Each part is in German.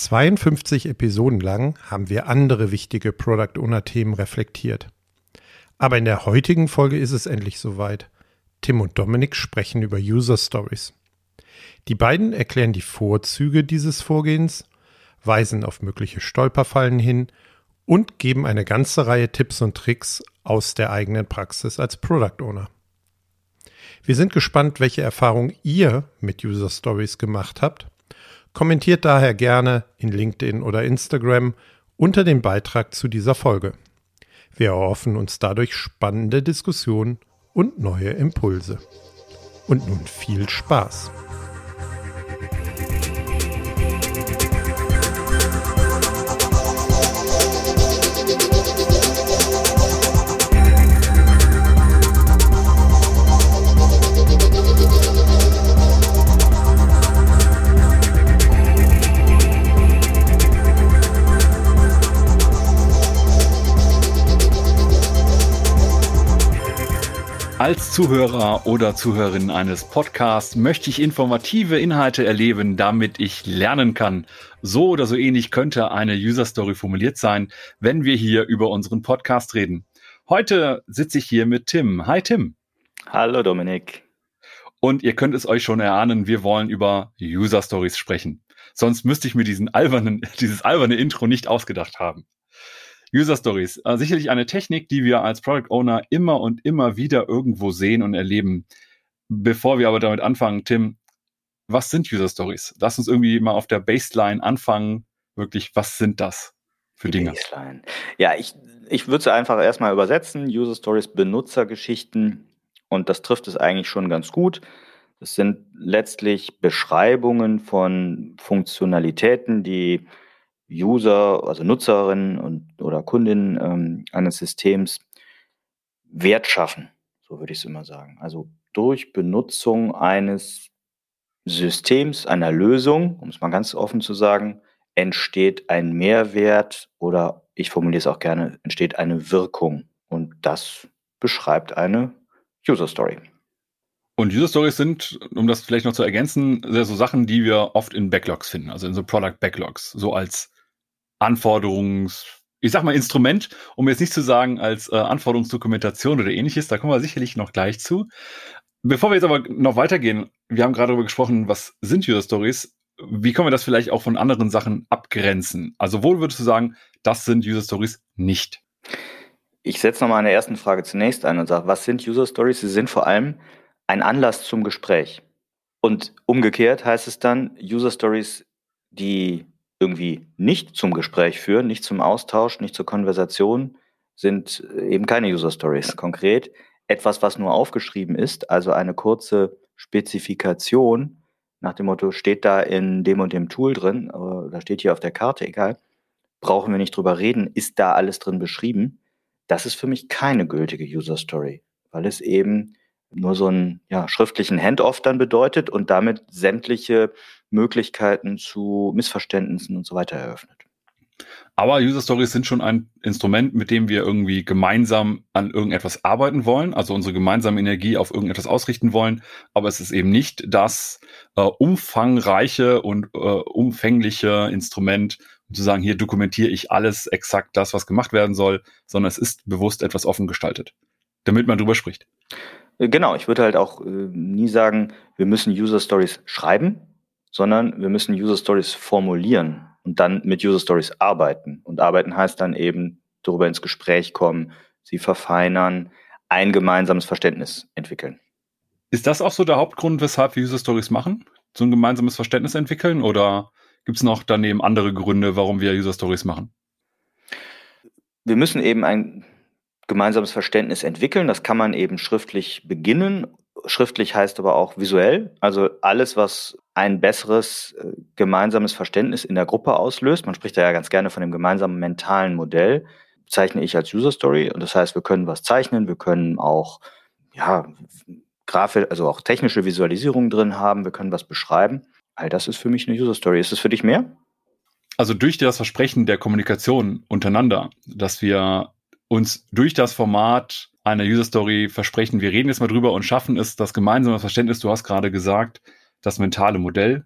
52 Episoden lang haben wir andere wichtige Product Owner Themen reflektiert. Aber in der heutigen Folge ist es endlich soweit. Tim und Dominik sprechen über User Stories. Die beiden erklären die Vorzüge dieses Vorgehens, weisen auf mögliche Stolperfallen hin und geben eine ganze Reihe Tipps und Tricks aus der eigenen Praxis als Product Owner. Wir sind gespannt, welche Erfahrungen ihr mit User Stories gemacht habt. Kommentiert daher gerne in LinkedIn oder Instagram unter dem Beitrag zu dieser Folge. Wir erhoffen uns dadurch spannende Diskussionen und neue Impulse. Und nun viel Spaß! Als Zuhörer oder Zuhörerin eines Podcasts möchte ich informative Inhalte erleben, damit ich lernen kann. So oder so ähnlich könnte eine User Story formuliert sein, wenn wir hier über unseren Podcast reden. Heute sitze ich hier mit Tim. Hi Tim. Hallo Dominik. Und ihr könnt es euch schon erahnen, wir wollen über User Stories sprechen. Sonst müsste ich mir diesen albernen, dieses alberne Intro nicht ausgedacht haben. User Stories. Äh, sicherlich eine Technik, die wir als Product Owner immer und immer wieder irgendwo sehen und erleben. Bevor wir aber damit anfangen, Tim, was sind User Stories? Lass uns irgendwie mal auf der Baseline anfangen. Wirklich, was sind das für Dinge? Baseline. Ja, ich, ich würde es einfach erstmal übersetzen. User Stories, Benutzergeschichten. Und das trifft es eigentlich schon ganz gut. Das sind letztlich Beschreibungen von Funktionalitäten, die User, also Nutzerinnen und, oder Kundinnen ähm, eines Systems Wert schaffen, so würde ich es immer sagen. Also durch Benutzung eines Systems, einer Lösung, um es mal ganz offen zu sagen, entsteht ein Mehrwert oder ich formuliere es auch gerne, entsteht eine Wirkung. Und das beschreibt eine User Story. Und User Stories sind, um das vielleicht noch zu ergänzen, so Sachen, die wir oft in Backlogs finden, also in so Product Backlogs, so als Anforderungs, ich sag mal Instrument, um jetzt nicht zu sagen als äh, Anforderungsdokumentation oder ähnliches, da kommen wir sicherlich noch gleich zu. Bevor wir jetzt aber noch weitergehen, wir haben gerade darüber gesprochen, was sind User Stories? Wie können wir das vielleicht auch von anderen Sachen abgrenzen? Also wo würdest du sagen, das sind User Stories nicht? Ich setze nochmal an der ersten Frage zunächst ein und sage, was sind User Stories? Sie sind vor allem ein Anlass zum Gespräch. Und umgekehrt heißt es dann, User Stories, die irgendwie nicht zum Gespräch führen, nicht zum Austausch, nicht zur Konversation, sind eben keine User Stories. Konkret etwas, was nur aufgeschrieben ist, also eine kurze Spezifikation nach dem Motto, steht da in dem und dem Tool drin, oder steht hier auf der Karte, egal, brauchen wir nicht drüber reden, ist da alles drin beschrieben. Das ist für mich keine gültige User Story, weil es eben nur so einen ja, schriftlichen Handoff dann bedeutet und damit sämtliche Möglichkeiten zu Missverständnissen und so weiter eröffnet. Aber User Stories sind schon ein Instrument, mit dem wir irgendwie gemeinsam an irgendetwas arbeiten wollen, also unsere gemeinsame Energie auf irgendetwas ausrichten wollen. Aber es ist eben nicht das äh, umfangreiche und äh, umfängliche Instrument, um zu sagen, hier dokumentiere ich alles exakt das, was gemacht werden soll, sondern es ist bewusst etwas offen gestaltet, damit man drüber spricht. Äh, genau, ich würde halt auch äh, nie sagen, wir müssen User Stories schreiben, sondern wir müssen User Stories formulieren und dann mit User Stories arbeiten. Und arbeiten heißt dann eben darüber ins Gespräch kommen, sie verfeinern, ein gemeinsames Verständnis entwickeln. Ist das auch so der Hauptgrund, weshalb wir User Stories machen? So ein gemeinsames Verständnis entwickeln? Oder gibt es noch daneben andere Gründe, warum wir User Stories machen? Wir müssen eben ein gemeinsames Verständnis entwickeln. Das kann man eben schriftlich beginnen. Schriftlich heißt aber auch visuell. Also alles, was ein besseres äh, gemeinsames Verständnis in der Gruppe auslöst. Man spricht da ja ganz gerne von dem gemeinsamen mentalen Modell. Zeichne ich als User Story. Und das heißt, wir können was zeichnen. Wir können auch, ja, Grafik, also auch technische Visualisierungen drin haben. Wir können was beschreiben. All das ist für mich eine User Story. Ist es für dich mehr? Also durch das Versprechen der Kommunikation untereinander, dass wir uns durch das Format einer User Story versprechen, wir reden jetzt mal drüber und schaffen es, das gemeinsame Verständnis, du hast gerade gesagt, das mentale Modell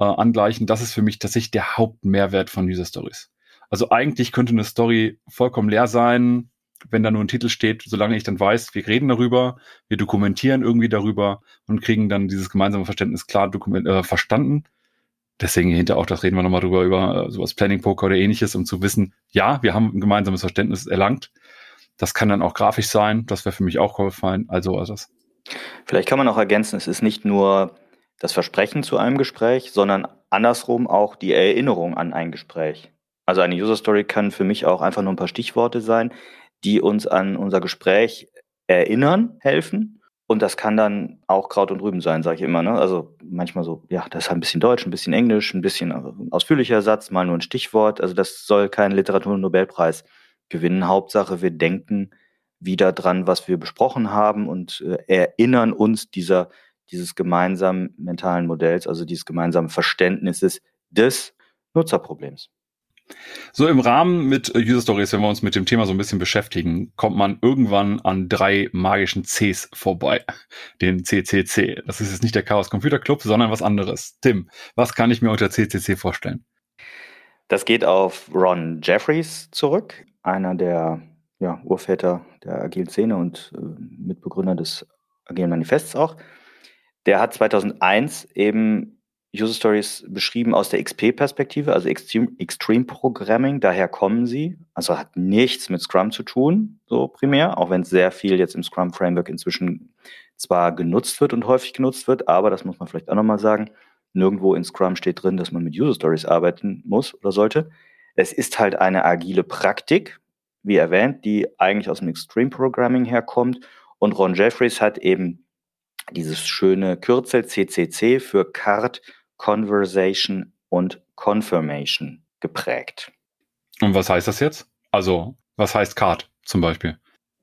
äh, angleichen. Das ist für mich tatsächlich der Hauptmehrwert von User Stories. Also eigentlich könnte eine Story vollkommen leer sein, wenn da nur ein Titel steht, solange ich dann weiß, wir reden darüber, wir dokumentieren irgendwie darüber und kriegen dann dieses gemeinsame Verständnis klar äh, verstanden. Deswegen hinter auch, das reden wir nochmal drüber, über äh, sowas Planning Poker oder ähnliches, um zu wissen, ja, wir haben ein gemeinsames Verständnis erlangt. Das kann dann auch grafisch sein, das wäre für mich auch gefallen. Also, also das. Vielleicht kann man auch ergänzen, es ist nicht nur das Versprechen zu einem Gespräch, sondern andersrum auch die Erinnerung an ein Gespräch. Also eine User Story kann für mich auch einfach nur ein paar Stichworte sein, die uns an unser Gespräch erinnern, helfen. Und das kann dann auch Kraut und Rüben sein, sage ich immer. Ne? Also manchmal so, ja, das ist halt ein bisschen Deutsch, ein bisschen Englisch, ein bisschen äh, ausführlicher Satz, mal nur ein Stichwort. Also das soll kein Literatur-Nobelpreis gewinnen. Hauptsache, wir denken wieder dran, was wir besprochen haben und äh, erinnern uns dieser, dieses gemeinsamen mentalen Modells, also dieses gemeinsamen Verständnisses des Nutzerproblems. So im Rahmen mit äh, User Stories, wenn wir uns mit dem Thema so ein bisschen beschäftigen, kommt man irgendwann an drei magischen Cs vorbei. Den CCC. Das ist jetzt nicht der Chaos Computer Club, sondern was anderes. Tim, was kann ich mir unter CCC vorstellen? Das geht auf Ron Jeffries zurück, einer der ja, Urväter der agilen Szene und äh, Mitbegründer des agilen Manifests auch. Der hat 2001 eben User Stories beschrieben aus der XP-Perspektive, also Extreme, Extreme Programming, daher kommen sie. Also hat nichts mit Scrum zu tun, so primär, auch wenn es sehr viel jetzt im Scrum-Framework inzwischen zwar genutzt wird und häufig genutzt wird, aber das muss man vielleicht auch nochmal sagen, nirgendwo in Scrum steht drin, dass man mit User Stories arbeiten muss oder sollte. Es ist halt eine agile Praktik, wie erwähnt, die eigentlich aus dem Extreme Programming herkommt. Und Ron Jeffries hat eben dieses schöne Kürzel CCC für Card Conversation und Confirmation geprägt. Und was heißt das jetzt? Also, was heißt Card zum Beispiel?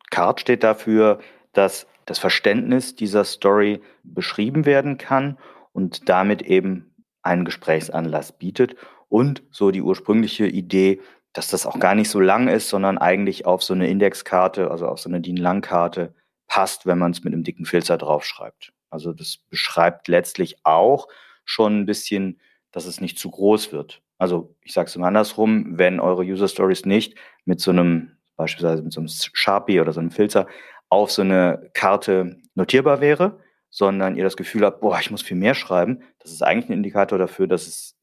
Card steht dafür, dass das Verständnis dieser Story beschrieben werden kann und damit eben einen Gesprächsanlass bietet. Und so die ursprüngliche Idee, dass das auch gar nicht so lang ist, sondern eigentlich auf so eine Indexkarte, also auf so eine DIN-Lang-Karte passt, wenn man es mit einem dicken Filzer draufschreibt. Also das beschreibt letztlich auch, schon ein bisschen, dass es nicht zu groß wird. Also ich sage es immer andersrum, wenn eure User Stories nicht mit so einem, beispielsweise mit so einem Sharpie oder so einem Filter auf so eine Karte notierbar wäre, sondern ihr das Gefühl habt, boah, ich muss viel mehr schreiben, das ist eigentlich ein Indikator dafür, dass, es,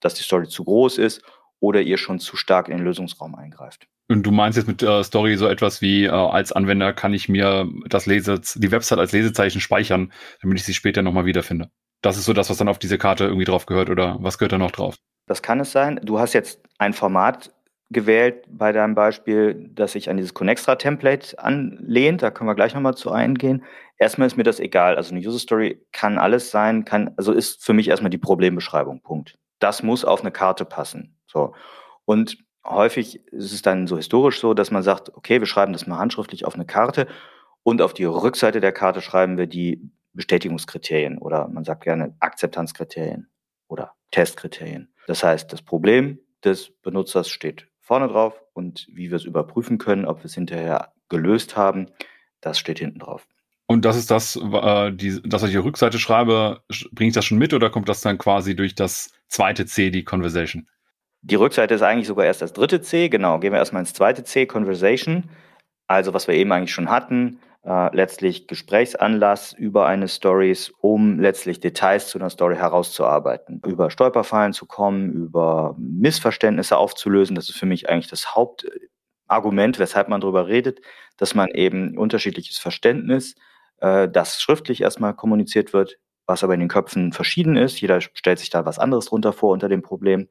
dass die Story zu groß ist oder ihr schon zu stark in den Lösungsraum eingreift. Und du meinst jetzt mit äh, Story so etwas wie, äh, als Anwender kann ich mir das Lese, die Website als Lesezeichen speichern, damit ich sie später nochmal wiederfinde. Das ist so das, was dann auf diese Karte irgendwie drauf gehört oder was gehört da noch drauf? Das kann es sein. Du hast jetzt ein Format gewählt bei deinem Beispiel, das sich an dieses Connextra-Template anlehnt. Da können wir gleich nochmal zu eingehen. Erstmal ist mir das egal. Also eine User Story kann alles sein, kann, also ist für mich erstmal die Problembeschreibung. Punkt. Das muss auf eine Karte passen. So. Und häufig ist es dann so historisch so, dass man sagt, okay, wir schreiben das mal handschriftlich auf eine Karte und auf die Rückseite der Karte schreiben wir die Bestätigungskriterien oder man sagt gerne Akzeptanzkriterien oder Testkriterien. Das heißt, das Problem des Benutzers steht vorne drauf und wie wir es überprüfen können, ob wir es hinterher gelöst haben, das steht hinten drauf. Und das ist das, äh, die, dass ich die Rückseite schreibe, bringe ich das schon mit oder kommt das dann quasi durch das zweite C, die Conversation? Die Rückseite ist eigentlich sogar erst das dritte C, genau. Gehen wir erstmal ins zweite C, Conversation. Also was wir eben eigentlich schon hatten, äh, letztlich Gesprächsanlass über eine Stories, um letztlich Details zu einer Story herauszuarbeiten, über Stolperfallen zu kommen, über Missverständnisse aufzulösen. Das ist für mich eigentlich das Hauptargument, weshalb man darüber redet, dass man eben unterschiedliches Verständnis, äh, das schriftlich erstmal kommuniziert wird, was aber in den Köpfen verschieden ist. Jeder stellt sich da was anderes drunter vor unter dem Problem,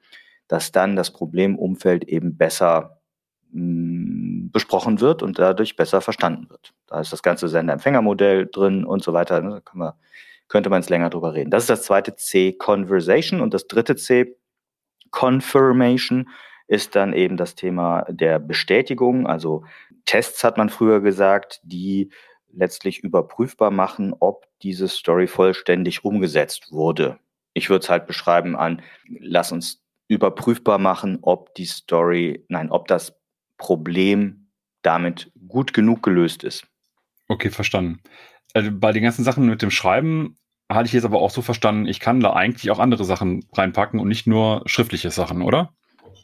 dass dann das Problemumfeld eben besser besprochen wird und dadurch besser verstanden wird. Da ist das ganze Sender-Empfänger-Modell drin und so weiter. Da wir, könnte man jetzt länger drüber reden. Das ist das zweite C, Conversation. Und das dritte C, Confirmation, ist dann eben das Thema der Bestätigung. Also Tests hat man früher gesagt, die letztlich überprüfbar machen, ob diese Story vollständig umgesetzt wurde. Ich würde es halt beschreiben an, lass uns überprüfbar machen, ob die Story, nein, ob das Problem damit gut genug gelöst ist. Okay, verstanden. Also bei den ganzen Sachen mit dem Schreiben hatte ich jetzt aber auch so verstanden, ich kann da eigentlich auch andere Sachen reinpacken und nicht nur schriftliche Sachen, oder?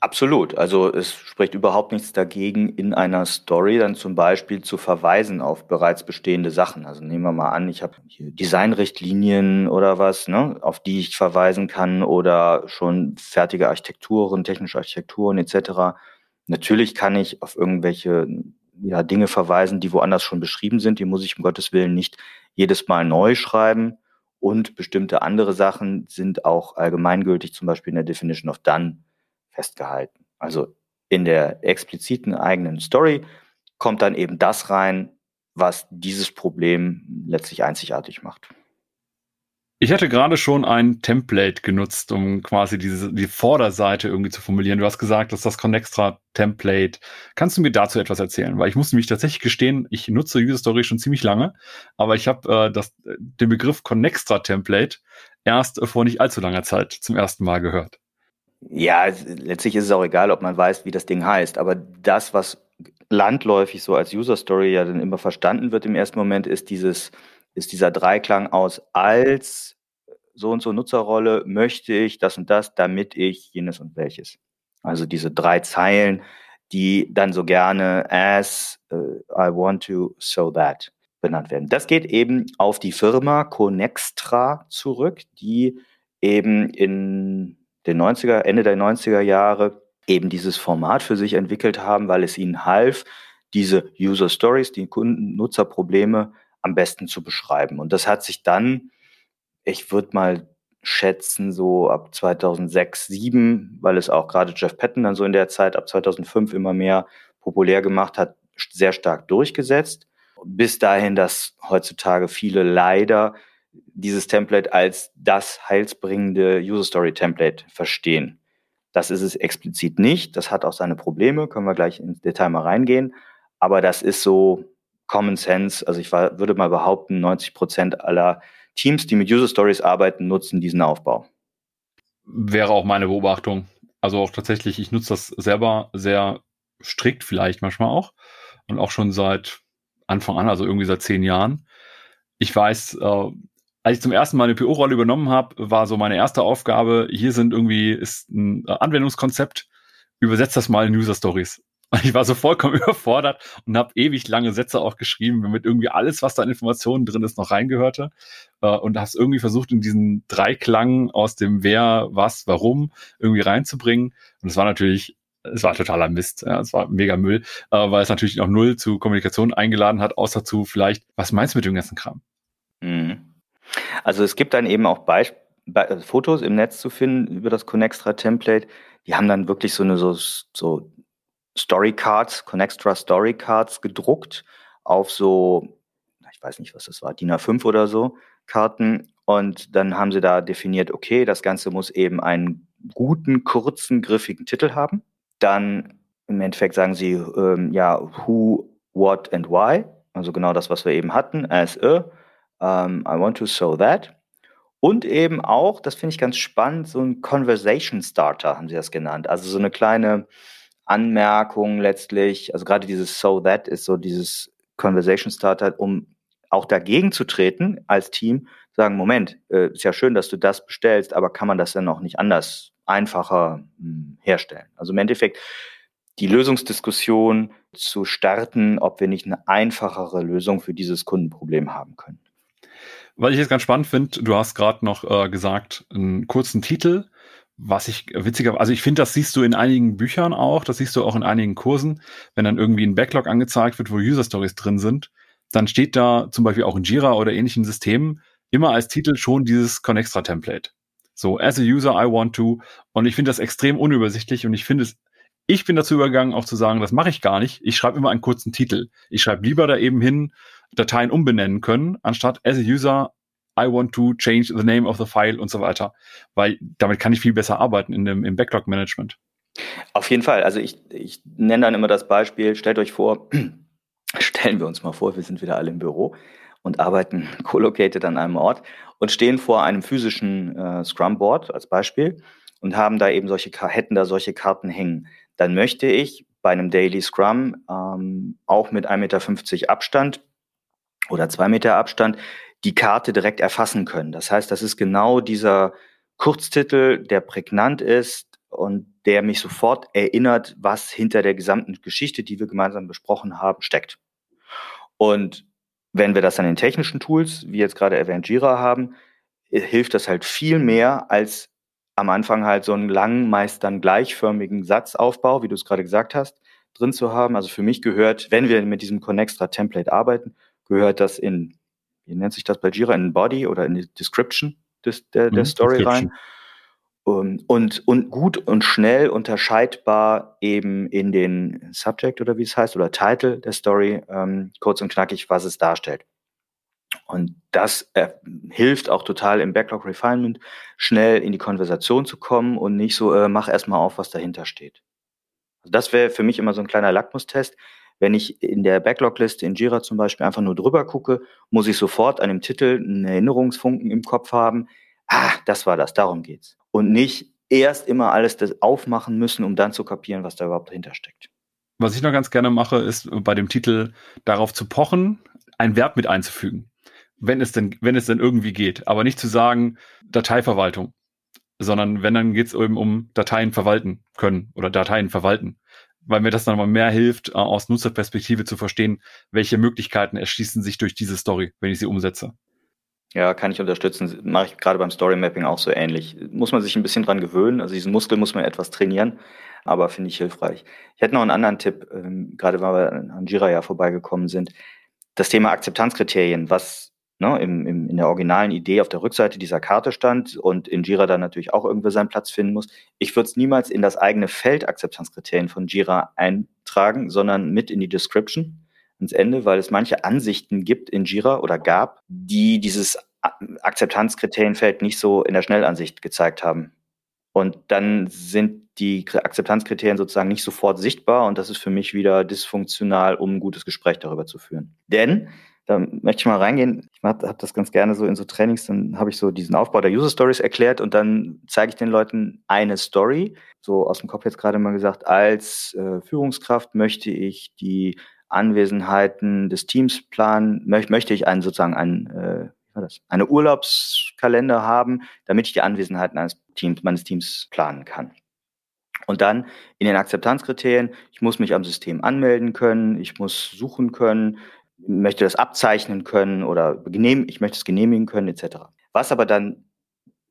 Absolut. Also es spricht überhaupt nichts dagegen, in einer Story dann zum Beispiel zu verweisen auf bereits bestehende Sachen. Also nehmen wir mal an, ich habe hier Designrichtlinien oder was, ne, auf die ich verweisen kann oder schon fertige Architekturen, technische Architekturen etc. Natürlich kann ich auf irgendwelche ja, Dinge verweisen, die woanders schon beschrieben sind. Die muss ich um Gottes Willen nicht jedes Mal neu schreiben. Und bestimmte andere Sachen sind auch allgemeingültig, zum Beispiel in der Definition of Done festgehalten. Also in der expliziten eigenen Story kommt dann eben das rein, was dieses Problem letztlich einzigartig macht. Ich hatte gerade schon ein Template genutzt, um quasi diese, die Vorderseite irgendwie zu formulieren. Du hast gesagt, dass das Connextra Template. Kannst du mir dazu etwas erzählen? Weil ich musste mich tatsächlich gestehen, ich nutze User Story schon ziemlich lange, aber ich habe äh, den Begriff Connextra Template erst vor nicht allzu langer Zeit zum ersten Mal gehört. Ja, letztlich ist es auch egal, ob man weiß, wie das Ding heißt, aber das, was landläufig so als User Story ja dann immer verstanden wird im ersten Moment, ist dieses, ist dieser Dreiklang aus als so und so Nutzerrolle möchte ich das und das, damit ich jenes und welches. Also diese drei Zeilen, die dann so gerne as uh, I want to, so that benannt werden. Das geht eben auf die Firma Conextra zurück, die eben in den 90er, Ende der 90er Jahre eben dieses Format für sich entwickelt haben, weil es ihnen half, diese User Stories, die Kunden-Nutzerprobleme am besten zu beschreiben. Und das hat sich dann, ich würde mal schätzen, so ab 2006, 2007, weil es auch gerade Jeff Patton dann so in der Zeit ab 2005 immer mehr populär gemacht hat, sehr stark durchgesetzt. Bis dahin, dass heutzutage viele leider dieses Template als das heilsbringende User Story Template verstehen. Das ist es explizit nicht. Das hat auch seine Probleme. Können wir gleich ins Detail mal reingehen. Aber das ist so Common Sense. Also ich war, würde mal behaupten, 90 Prozent aller Teams, die mit User Stories arbeiten, nutzen diesen Aufbau. Wäre auch meine Beobachtung. Also auch tatsächlich, ich nutze das selber sehr strikt, vielleicht manchmal auch. Und auch schon seit Anfang an, also irgendwie seit zehn Jahren. Ich weiß, äh, als ich zum ersten Mal eine PO-Rolle übernommen habe, war so meine erste Aufgabe, hier sind irgendwie, ist ein Anwendungskonzept, übersetzt das mal in User Stories. Und ich war so vollkommen überfordert und habe ewig lange Sätze auch geschrieben, damit irgendwie alles, was da an Informationen drin ist, noch reingehörte. Äh, und hast irgendwie versucht, in diesen Dreiklang aus dem Wer, was, warum irgendwie reinzubringen. Und es war natürlich, es war totaler Mist. Es war mega Müll, äh, weil es natürlich noch null zu Kommunikation eingeladen hat, außer zu vielleicht, was meinst du mit dem ganzen Kram? Mhm. Also es gibt dann eben auch Beisp Be Fotos im Netz zu finden über das Connextra Template. Die haben dann wirklich so eine so, so Story Cards, Connextra Story Cards gedruckt auf so, ich weiß nicht, was das war, DIN A5 oder so Karten. Und dann haben sie da definiert, okay, das Ganze muss eben einen guten, kurzen, griffigen Titel haben. Dann im Endeffekt sagen sie, ähm, ja, who, what and why. Also genau das, was wir eben hatten, as a um, I want to show that. Und eben auch, das finde ich ganz spannend, so ein Conversation Starter haben sie das genannt. Also so eine kleine Anmerkung letztlich. Also gerade dieses So That ist so dieses Conversation Starter, um auch dagegen zu treten als Team, sagen, Moment, äh, ist ja schön, dass du das bestellst, aber kann man das dann auch nicht anders, einfacher mh, hm, herstellen? Also im Endeffekt die Lösungsdiskussion zu starten, ob wir nicht eine einfachere Lösung für dieses Kundenproblem haben können. Was ich jetzt ganz spannend finde, du hast gerade noch äh, gesagt, einen kurzen Titel, was ich witziger, also ich finde, das siehst du in einigen Büchern auch, das siehst du auch in einigen Kursen, wenn dann irgendwie ein Backlog angezeigt wird, wo User Stories drin sind, dann steht da zum Beispiel auch in Jira oder ähnlichen Systemen immer als Titel schon dieses Connextra Template. So, as a user, I want to. Und ich finde das extrem unübersichtlich und ich finde es, ich bin dazu übergegangen, auch zu sagen, das mache ich gar nicht. Ich schreibe immer einen kurzen Titel. Ich schreibe lieber da eben hin, Dateien umbenennen können, anstatt as a user, I want to change the name of the file und so weiter. Weil damit kann ich viel besser arbeiten in dem, im Backlog-Management. Auf jeden Fall. Also ich, ich nenne dann immer das Beispiel, stellt euch vor, stellen wir uns mal vor, wir sind wieder alle im Büro und arbeiten collocated an einem Ort und stehen vor einem physischen äh, Scrum-Board als Beispiel und haben da eben solche, hätten da solche Karten hängen. Dann möchte ich bei einem Daily Scrum ähm, auch mit 1,50 Meter Abstand oder zwei Meter Abstand die Karte direkt erfassen können. Das heißt, das ist genau dieser Kurztitel, der prägnant ist und der mich sofort erinnert, was hinter der gesamten Geschichte, die wir gemeinsam besprochen haben, steckt. Und wenn wir das an den technischen Tools, wie jetzt gerade erwähnt Jira haben, äh, hilft das halt viel mehr als am Anfang halt so einen langen, meist dann gleichförmigen Satzaufbau, wie du es gerade gesagt hast, drin zu haben. Also für mich gehört, wenn wir mit diesem Connextra Template arbeiten, gehört das in, wie nennt sich das bei Jira, in Body oder in die Description des, der, der mhm, Story rein. Um, und, und gut und schnell unterscheidbar eben in den Subject oder wie es heißt oder Title der Story, ähm, kurz und knackig, was es darstellt. Und das äh, hilft auch total im Backlog Refinement, schnell in die Konversation zu kommen und nicht so, äh, mach erstmal auf, was dahinter steht. Also das wäre für mich immer so ein kleiner Lackmustest. Wenn ich in der Backlog-Liste in Jira zum Beispiel einfach nur drüber gucke, muss ich sofort an dem Titel einen Erinnerungsfunken im Kopf haben. Ah, das war das, darum geht's. Und nicht erst immer alles das aufmachen müssen, um dann zu kapieren, was da überhaupt dahinter steckt. Was ich noch ganz gerne mache, ist bei dem Titel darauf zu pochen, ein Verb mit einzufügen wenn es denn, wenn es denn irgendwie geht. Aber nicht zu sagen Dateiverwaltung, sondern wenn, dann geht es eben um Dateien verwalten können oder Dateien verwalten. Weil mir das dann mal mehr hilft, äh, aus Nutzerperspektive zu verstehen, welche Möglichkeiten erschließen sich durch diese Story, wenn ich sie umsetze. Ja, kann ich unterstützen. Mache ich gerade beim Story Mapping auch so ähnlich. Muss man sich ein bisschen dran gewöhnen. Also diesen Muskel muss man etwas trainieren, aber finde ich hilfreich. Ich hätte noch einen anderen Tipp, ähm, gerade weil wir an Jira ja vorbeigekommen sind. Das Thema Akzeptanzkriterien. Was ne, im, im, in der originalen Idee auf der Rückseite dieser Karte stand und in Jira dann natürlich auch irgendwie seinen Platz finden muss. Ich würde es niemals in das eigene Feld Akzeptanzkriterien von Jira eintragen, sondern mit in die Description ins Ende, weil es manche Ansichten gibt in Jira oder gab, die dieses Akzeptanzkriterienfeld nicht so in der Schnellansicht gezeigt haben. Und dann sind die Akzeptanzkriterien sozusagen nicht sofort sichtbar und das ist für mich wieder dysfunktional, um ein gutes Gespräch darüber zu führen. Denn da möchte ich mal reingehen. Ich habe das ganz gerne so in so Trainings, dann habe ich so diesen Aufbau der User Stories erklärt und dann zeige ich den Leuten eine Story. So aus dem Kopf jetzt gerade mal gesagt, als äh, Führungskraft möchte ich die Anwesenheiten des Teams planen, möch, möchte ich einen sozusagen einen, äh, war das, eine Urlaubskalender haben, damit ich die Anwesenheiten eines Teams, meines Teams planen kann. Und dann in den Akzeptanzkriterien, ich muss mich am System anmelden können, ich muss suchen können, möchte das abzeichnen können oder ich möchte es genehmigen können, etc. Was aber dann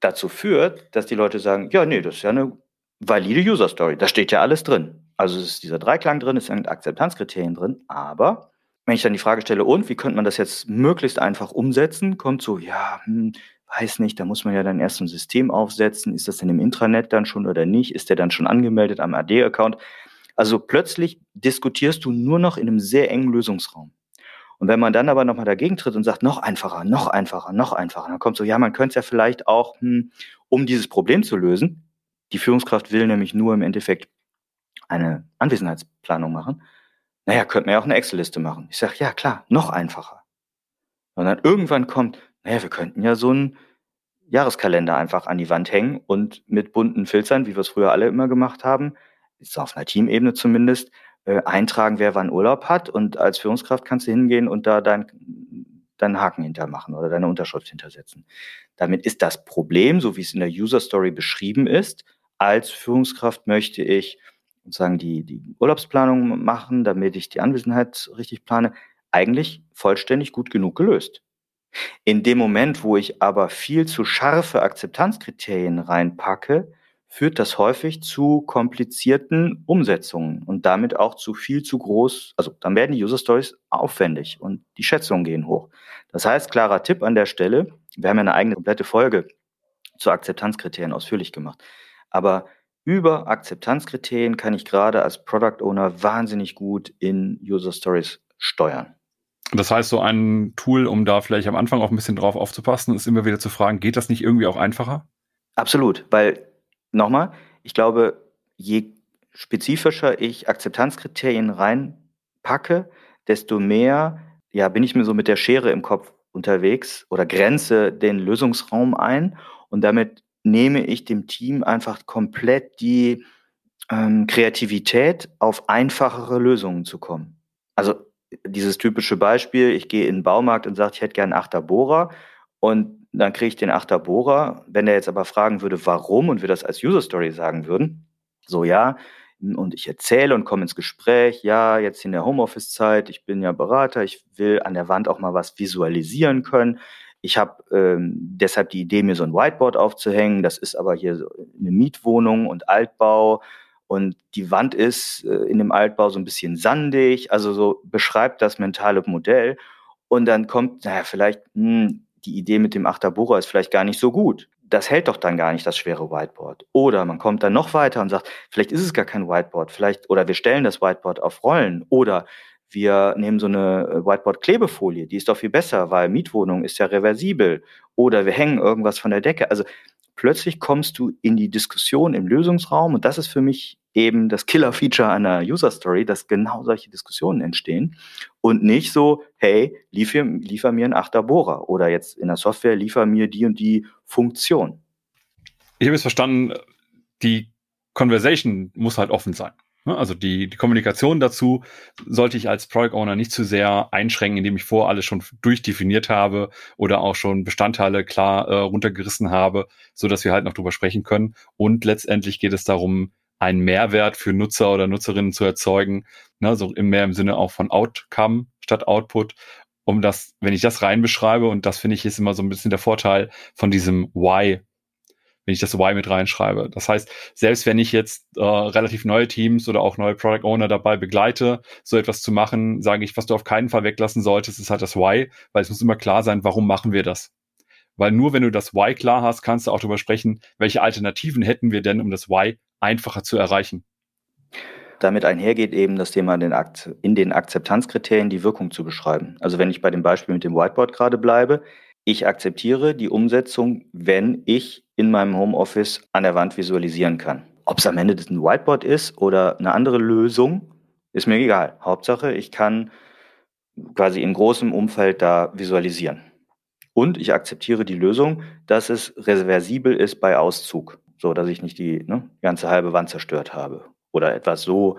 dazu führt, dass die Leute sagen, ja, nee, das ist ja eine valide User Story. Da steht ja alles drin. Also es ist dieser Dreiklang drin, es sind Akzeptanzkriterien drin, aber wenn ich dann die Frage stelle, und wie könnte man das jetzt möglichst einfach umsetzen, kommt so, ja, hm, weiß nicht, da muss man ja dann erst ein System aufsetzen. Ist das denn im Intranet dann schon oder nicht? Ist der dann schon angemeldet am AD-Account? Also plötzlich diskutierst du nur noch in einem sehr engen Lösungsraum. Und wenn man dann aber nochmal dagegen tritt und sagt, noch einfacher, noch einfacher, noch einfacher, dann kommt so, ja, man könnte es ja vielleicht auch, hm, um dieses Problem zu lösen, die Führungskraft will nämlich nur im Endeffekt eine Anwesenheitsplanung machen. Naja, könnte man ja auch eine Excel-Liste machen. Ich sage, ja klar, noch einfacher. Und dann irgendwann kommt, naja, wir könnten ja so einen Jahreskalender einfach an die Wand hängen und mit bunten Filtern, wie wir es früher alle immer gemacht haben, ist auf einer Teamebene zumindest, äh, eintragen, wer wann Urlaub hat. Und als Führungskraft kannst du hingehen und da dein, deinen Haken hintermachen oder deine Unterschrift hintersetzen. Damit ist das Problem, so wie es in der User Story beschrieben ist, als Führungskraft möchte ich sozusagen die, die Urlaubsplanung machen, damit ich die Anwesenheit richtig plane, eigentlich vollständig gut genug gelöst. In dem Moment, wo ich aber viel zu scharfe Akzeptanzkriterien reinpacke, führt das häufig zu komplizierten Umsetzungen und damit auch zu viel zu groß, also dann werden die User Stories aufwendig und die Schätzungen gehen hoch. Das heißt, klarer Tipp an der Stelle, wir haben ja eine eigene komplette Folge zu Akzeptanzkriterien ausführlich gemacht, aber über Akzeptanzkriterien kann ich gerade als Product Owner wahnsinnig gut in User Stories steuern. Das heißt, so ein Tool, um da vielleicht am Anfang auch ein bisschen drauf aufzupassen, ist immer wieder zu fragen, geht das nicht irgendwie auch einfacher? Absolut, weil nochmal, ich glaube, je spezifischer ich Akzeptanzkriterien reinpacke, desto mehr ja, bin ich mir so mit der Schere im Kopf unterwegs oder grenze den Lösungsraum ein und damit nehme ich dem Team einfach komplett die ähm, Kreativität, auf einfachere Lösungen zu kommen. Also dieses typische Beispiel, ich gehe in den Baumarkt und sage, ich hätte gern einen Achterbohrer und dann kriege ich den Achterbohrer. Wenn der jetzt aber fragen würde, warum und wir das als User Story sagen würden, so ja, und ich erzähle und komme ins Gespräch, ja, jetzt in der Homeoffice-Zeit, ich bin ja Berater, ich will an der Wand auch mal was visualisieren können. Ich habe ähm, deshalb die Idee, mir so ein Whiteboard aufzuhängen. Das ist aber hier so eine Mietwohnung und Altbau und die Wand ist äh, in dem Altbau so ein bisschen sandig, also so beschreibt das mentale Modell. Und dann kommt, naja, vielleicht, mh, hm, die Idee mit dem Achterbohrer ist vielleicht gar nicht so gut. Das hält doch dann gar nicht das schwere Whiteboard. Oder man kommt dann noch weiter und sagt, vielleicht ist es gar kein Whiteboard, vielleicht, oder wir stellen das Whiteboard auf Rollen. Oder wir nehmen so eine äh, Whiteboard-Klebefolie, die ist doch viel besser, weil Mietwohnung ist ja reversibel. Oder wir hängen irgendwas von der Decke. Also plötzlich kommst du in die Diskussion im Lösungsraum und das ist für mich eben das Killer-Feature einer User Story, dass genau solche Diskussionen entstehen und nicht so, hey, liefer, liefer mir einen Achterbohrer oder jetzt in der Software liefer mir die und die Funktion. Ich habe jetzt verstanden, die Conversation muss halt offen sein. Ne? Also die, die Kommunikation dazu sollte ich als Product Owner nicht zu sehr einschränken, indem ich vor alles schon durchdefiniert habe oder auch schon Bestandteile klar äh, runtergerissen habe, so dass wir halt noch drüber sprechen können. Und letztendlich geht es darum, einen Mehrwert für Nutzer oder Nutzerinnen zu erzeugen, ne, so mehr im Sinne auch von Outcome statt Output, um das, wenn ich das rein beschreibe, und das finde ich ist immer so ein bisschen der Vorteil von diesem Why wenn ich das Y mit reinschreibe. Das heißt, selbst wenn ich jetzt äh, relativ neue Teams oder auch neue Product Owner dabei begleite, so etwas zu machen, sage ich, was du auf keinen Fall weglassen solltest, ist halt das Why, weil es muss immer klar sein, warum machen wir das? Weil nur wenn du das Why klar hast, kannst du auch darüber sprechen, welche Alternativen hätten wir denn, um das Why einfacher zu erreichen. Damit einhergeht eben das Thema in den Akzeptanzkriterien die Wirkung zu beschreiben. Also wenn ich bei dem Beispiel mit dem Whiteboard gerade bleibe, ich akzeptiere die Umsetzung, wenn ich in meinem Homeoffice an der Wand visualisieren kann. Ob es am Ende ein Whiteboard ist oder eine andere Lösung, ist mir egal. Hauptsache, ich kann quasi in großem Umfeld da visualisieren. Und ich akzeptiere die Lösung, dass es reversibel ist bei Auszug, so dass ich nicht die ne, ganze halbe Wand zerstört habe oder etwas so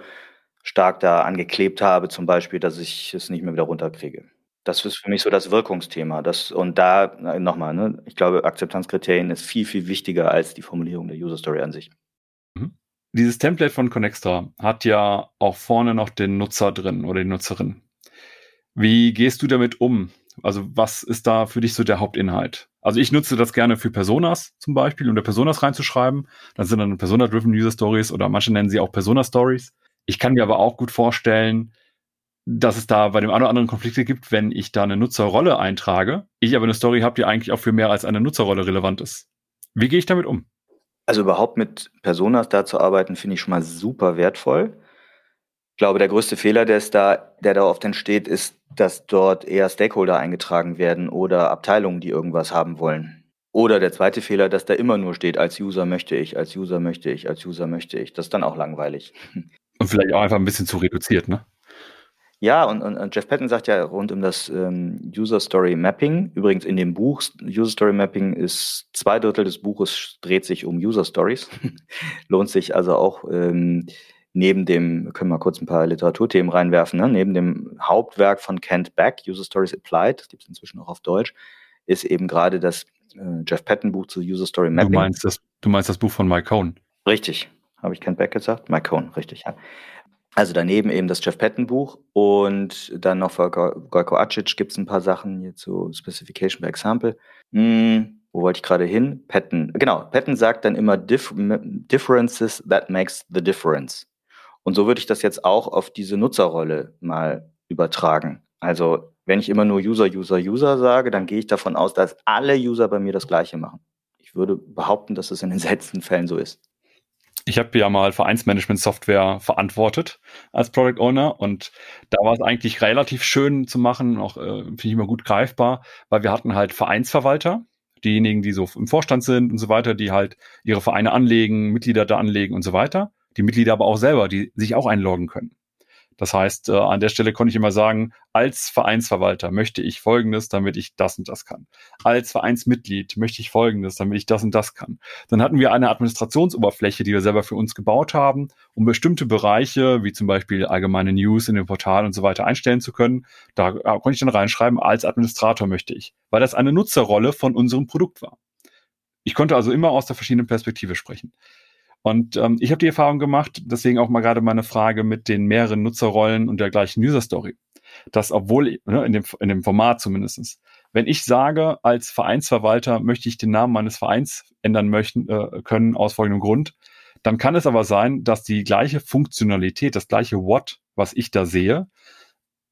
stark da angeklebt habe, zum Beispiel, dass ich es nicht mehr wieder runterkriege. Das ist für mich so das Wirkungsthema. Das, und da nochmal, ne, ich glaube, Akzeptanzkriterien ist viel, viel wichtiger als die Formulierung der User Story an sich. Mhm. Dieses Template von Connextra hat ja auch vorne noch den Nutzer drin oder die Nutzerin. Wie gehst du damit um? Also was ist da für dich so der Hauptinhalt? Also ich nutze das gerne für Personas zum Beispiel, um da Personas reinzuschreiben. Dann sind dann Persona-driven User Stories oder manche nennen sie auch Persona Stories. Ich kann mir aber auch gut vorstellen, dass es da bei dem einen oder anderen Konflikte gibt, wenn ich da eine Nutzerrolle eintrage, ich aber eine Story habe, die eigentlich auch für mehr als eine Nutzerrolle relevant ist. Wie gehe ich damit um? Also überhaupt mit Personas da zu arbeiten, finde ich schon mal super wertvoll. Ich glaube, der größte Fehler, der, ist da, der da oft entsteht, ist, dass dort eher Stakeholder eingetragen werden oder Abteilungen, die irgendwas haben wollen. Oder der zweite Fehler, dass da immer nur steht, als User möchte ich, als User möchte ich, als User möchte ich. Das ist dann auch langweilig. Und vielleicht auch einfach ein bisschen zu reduziert, ne? Ja, und, und, und Jeff Patton sagt ja rund um das ähm, User Story Mapping. Übrigens in dem Buch User Story Mapping ist zwei Drittel des Buches dreht sich um User Stories. Lohnt sich also auch ähm, neben dem, können wir kurz ein paar Literaturthemen reinwerfen, ne? neben dem Hauptwerk von Kent Beck, User Stories Applied, das gibt es inzwischen auch auf Deutsch, ist eben gerade das äh, Jeff Patton Buch zu User Story Mapping. Du meinst das, du meinst das Buch von Mike Cohn? Richtig. Habe ich Kent Beck gesagt? Mike Cohn, richtig, ja. Also daneben eben das Jeff Patton Buch und dann noch für Gojko Acic gibt es ein paar Sachen hier zu Specification by Example. Hm, wo wollte ich gerade hin? Patton. Genau, Patton sagt dann immer Dif Differences that makes the difference. Und so würde ich das jetzt auch auf diese Nutzerrolle mal übertragen. Also wenn ich immer nur User, User, User sage, dann gehe ich davon aus, dass alle User bei mir das Gleiche machen. Ich würde behaupten, dass es in den seltensten Fällen so ist ich habe ja mal Vereinsmanagement-Software verantwortet als Product Owner und da war es eigentlich relativ schön zu machen, auch äh, finde ich immer gut greifbar, weil wir hatten halt Vereinsverwalter, diejenigen, die so im Vorstand sind und so weiter, die halt ihre Vereine anlegen, Mitglieder da anlegen und so weiter. Die Mitglieder aber auch selber, die sich auch einloggen können. Das heißt, äh, an der Stelle konnte ich immer sagen, als Vereinsverwalter möchte ich Folgendes, damit ich das und das kann. Als Vereinsmitglied möchte ich Folgendes, damit ich das und das kann. Dann hatten wir eine Administrationsoberfläche, die wir selber für uns gebaut haben, um bestimmte Bereiche, wie zum Beispiel allgemeine News in dem Portal und so weiter einstellen zu können. Da äh, konnte ich dann reinschreiben, als Administrator möchte ich, weil das eine Nutzerrolle von unserem Produkt war. Ich konnte also immer aus der verschiedenen Perspektive sprechen. Und ähm, ich habe die Erfahrung gemacht, deswegen auch mal gerade meine Frage mit den mehreren Nutzerrollen und der gleichen User Story, dass obwohl ne, in dem in dem Format zumindestens, wenn ich sage als Vereinsverwalter möchte ich den Namen meines Vereins ändern möchten äh, können aus folgendem Grund, dann kann es aber sein, dass die gleiche Funktionalität, das gleiche What, was ich da sehe,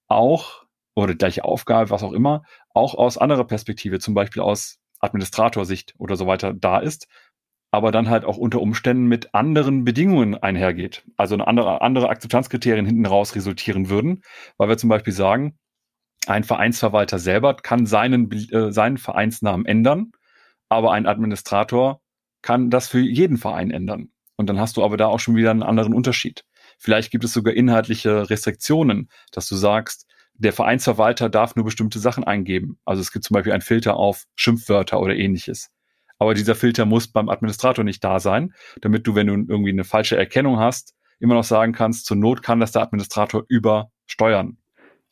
auch oder die gleiche Aufgabe, was auch immer, auch aus anderer Perspektive, zum Beispiel aus Administratorsicht oder so weiter da ist aber dann halt auch unter Umständen mit anderen Bedingungen einhergeht. Also eine andere, andere Akzeptanzkriterien hinten raus resultieren würden, weil wir zum Beispiel sagen, ein Vereinsverwalter selber kann seinen, äh, seinen Vereinsnamen ändern, aber ein Administrator kann das für jeden Verein ändern. Und dann hast du aber da auch schon wieder einen anderen Unterschied. Vielleicht gibt es sogar inhaltliche Restriktionen, dass du sagst, der Vereinsverwalter darf nur bestimmte Sachen eingeben. Also es gibt zum Beispiel einen Filter auf Schimpfwörter oder ähnliches. Aber dieser Filter muss beim Administrator nicht da sein, damit du, wenn du irgendwie eine falsche Erkennung hast, immer noch sagen kannst, zur Not kann das der Administrator übersteuern.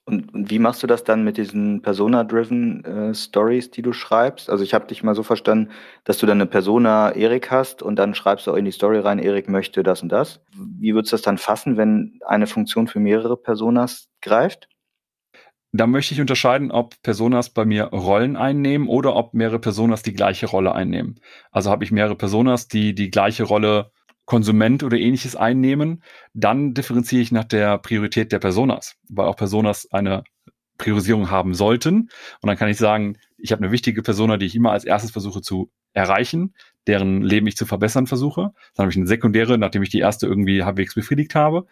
Und, und wie machst du das dann mit diesen Persona-driven äh, Stories, die du schreibst? Also ich habe dich mal so verstanden, dass du dann eine Persona Erik hast und dann schreibst du auch in die Story rein, Erik möchte das und das. Wie würdest du das dann fassen, wenn eine Funktion für mehrere Personas greift? Da möchte ich unterscheiden, ob Personas bei mir Rollen einnehmen oder ob mehrere Personas die gleiche Rolle einnehmen. Also habe ich mehrere Personas, die die gleiche Rolle Konsument oder ähnliches einnehmen, dann differenziere ich nach der Priorität der Personas, weil auch Personas eine Priorisierung haben sollten. Und dann kann ich sagen, ich habe eine wichtige Persona, die ich immer als erstes versuche zu erreichen, deren Leben ich zu verbessern versuche. Dann habe ich eine sekundäre, nachdem ich die erste irgendwie halbwegs befriedigt habe.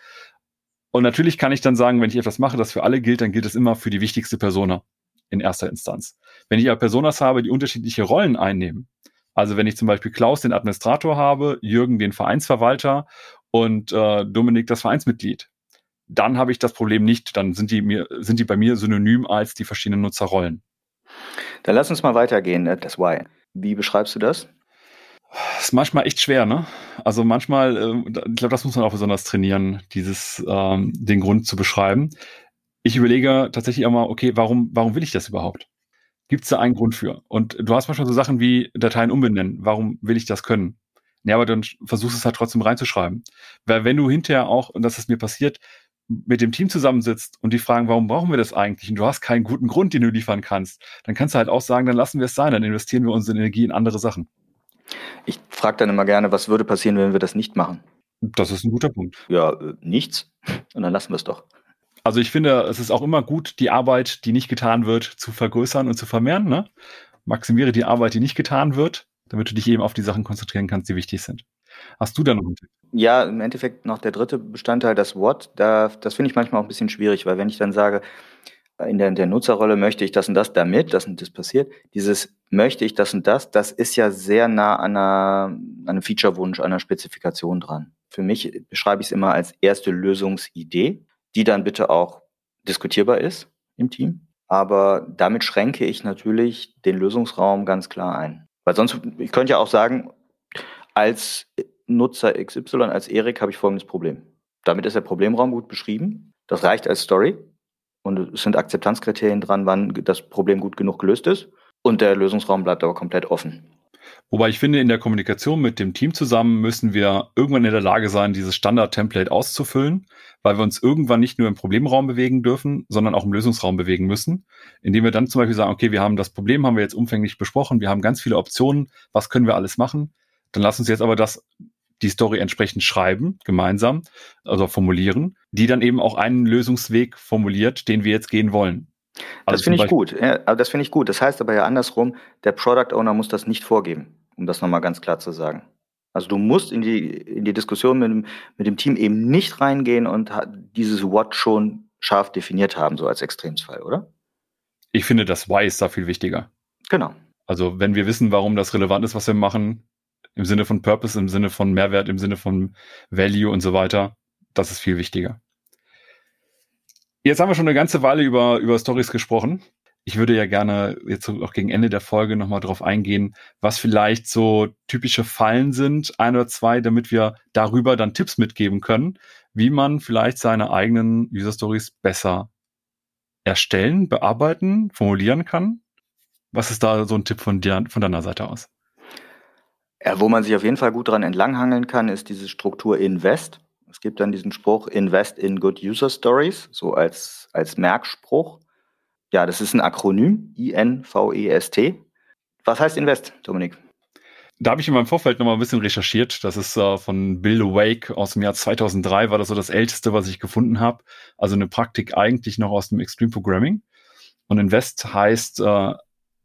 Und natürlich kann ich dann sagen, wenn ich etwas mache, das für alle gilt, dann gilt es immer für die wichtigste Persona in erster Instanz. Wenn ich aber Personas habe, die unterschiedliche Rollen einnehmen, also wenn ich zum Beispiel Klaus den Administrator habe, Jürgen den Vereinsverwalter und äh, Dominik das Vereinsmitglied, dann habe ich das Problem nicht. Dann sind die mir sind die bei mir synonym als die verschiedenen Nutzerrollen. Dann lass uns mal weitergehen. Ne, das Why. Wie beschreibst du das? Ist manchmal echt schwer, ne? Also manchmal, äh, ich glaube, das muss man auch besonders trainieren, dieses ähm, den Grund zu beschreiben. Ich überlege tatsächlich immer, okay, warum, warum will ich das überhaupt? Gibt es da einen Grund für? Und du hast manchmal so Sachen wie Dateien umbenennen. Warum will ich das können? Ja, aber dann versuchst es halt trotzdem reinzuschreiben. Weil wenn du hinterher auch, und das ist mir passiert, mit dem Team zusammensitzt und die fragen, warum brauchen wir das eigentlich? Und du hast keinen guten Grund, den du liefern kannst, dann kannst du halt auch sagen, dann lassen wir es sein, dann investieren wir unsere Energie in andere Sachen. Ich frage dann immer gerne, was würde passieren, wenn wir das nicht machen? Das ist ein guter Punkt. Ja, äh, nichts. Und dann lassen wir es doch. Also ich finde, es ist auch immer gut, die Arbeit, die nicht getan wird, zu vergrößern und zu vermehren. Ne? Maximiere die Arbeit, die nicht getan wird, damit du dich eben auf die Sachen konzentrieren kannst, die wichtig sind. Hast du da noch einen Tipp? Ja, im Endeffekt noch der dritte Bestandteil, das What. Da, das finde ich manchmal auch ein bisschen schwierig, weil wenn ich dann sage, in der, der Nutzerrolle möchte ich das und das, damit das und das passiert. Dieses möchte ich das und das, das ist ja sehr nah an, einer, an einem Feature-Wunsch, einer Spezifikation dran. Für mich beschreibe ich es immer als erste Lösungsidee, die dann bitte auch diskutierbar ist im Team. Aber damit schränke ich natürlich den Lösungsraum ganz klar ein. Weil sonst, ich könnte ja auch sagen, als Nutzer XY, als Erik habe ich folgendes Problem. Damit ist der Problemraum gut beschrieben. Das reicht als Story und es sind Akzeptanzkriterien dran, wann das Problem gut genug gelöst ist. Und der Lösungsraum bleibt aber komplett offen. Wobei ich finde, in der Kommunikation mit dem Team zusammen müssen wir irgendwann in der Lage sein, dieses Standard-Template auszufüllen, weil wir uns irgendwann nicht nur im Problemraum bewegen dürfen, sondern auch im Lösungsraum bewegen müssen, indem wir dann zum Beispiel sagen, okay, wir haben das Problem, haben wir jetzt umfänglich besprochen, wir haben ganz viele Optionen, was können wir alles machen? Dann lass uns jetzt aber das die Story entsprechend schreiben, gemeinsam, also formulieren, die dann eben auch einen Lösungsweg formuliert, den wir jetzt gehen wollen. Also das finde ich gut. Ja, das finde ich gut. Das heißt aber ja andersrum, der Product Owner muss das nicht vorgeben, um das nochmal ganz klar zu sagen. Also du musst in die, in die Diskussion mit dem, mit dem Team eben nicht reingehen und dieses What schon scharf definiert haben, so als Extremsfall, oder? Ich finde, das Why ist da viel wichtiger. Genau. Also wenn wir wissen, warum das relevant ist, was wir machen, im Sinne von Purpose, im Sinne von Mehrwert, im Sinne von Value und so weiter. Das ist viel wichtiger. Jetzt haben wir schon eine ganze Weile über, über Stories gesprochen. Ich würde ja gerne jetzt auch gegen Ende der Folge nochmal drauf eingehen, was vielleicht so typische Fallen sind, ein oder zwei, damit wir darüber dann Tipps mitgeben können, wie man vielleicht seine eigenen User Stories besser erstellen, bearbeiten, formulieren kann. Was ist da so ein Tipp von dir, von deiner Seite aus? Ja, wo man sich auf jeden Fall gut dran entlanghangeln kann, ist diese Struktur Invest. Es gibt dann diesen Spruch Invest in Good User Stories, so als, als Merkspruch. Ja, das ist ein Akronym, I-N-V-E-S-T. Was heißt Invest, Dominik? Da habe ich in meinem Vorfeld noch mal ein bisschen recherchiert. Das ist äh, von Bill Wake aus dem Jahr 2003, war das so das älteste, was ich gefunden habe. Also eine Praktik eigentlich noch aus dem Extreme Programming. Und Invest heißt äh,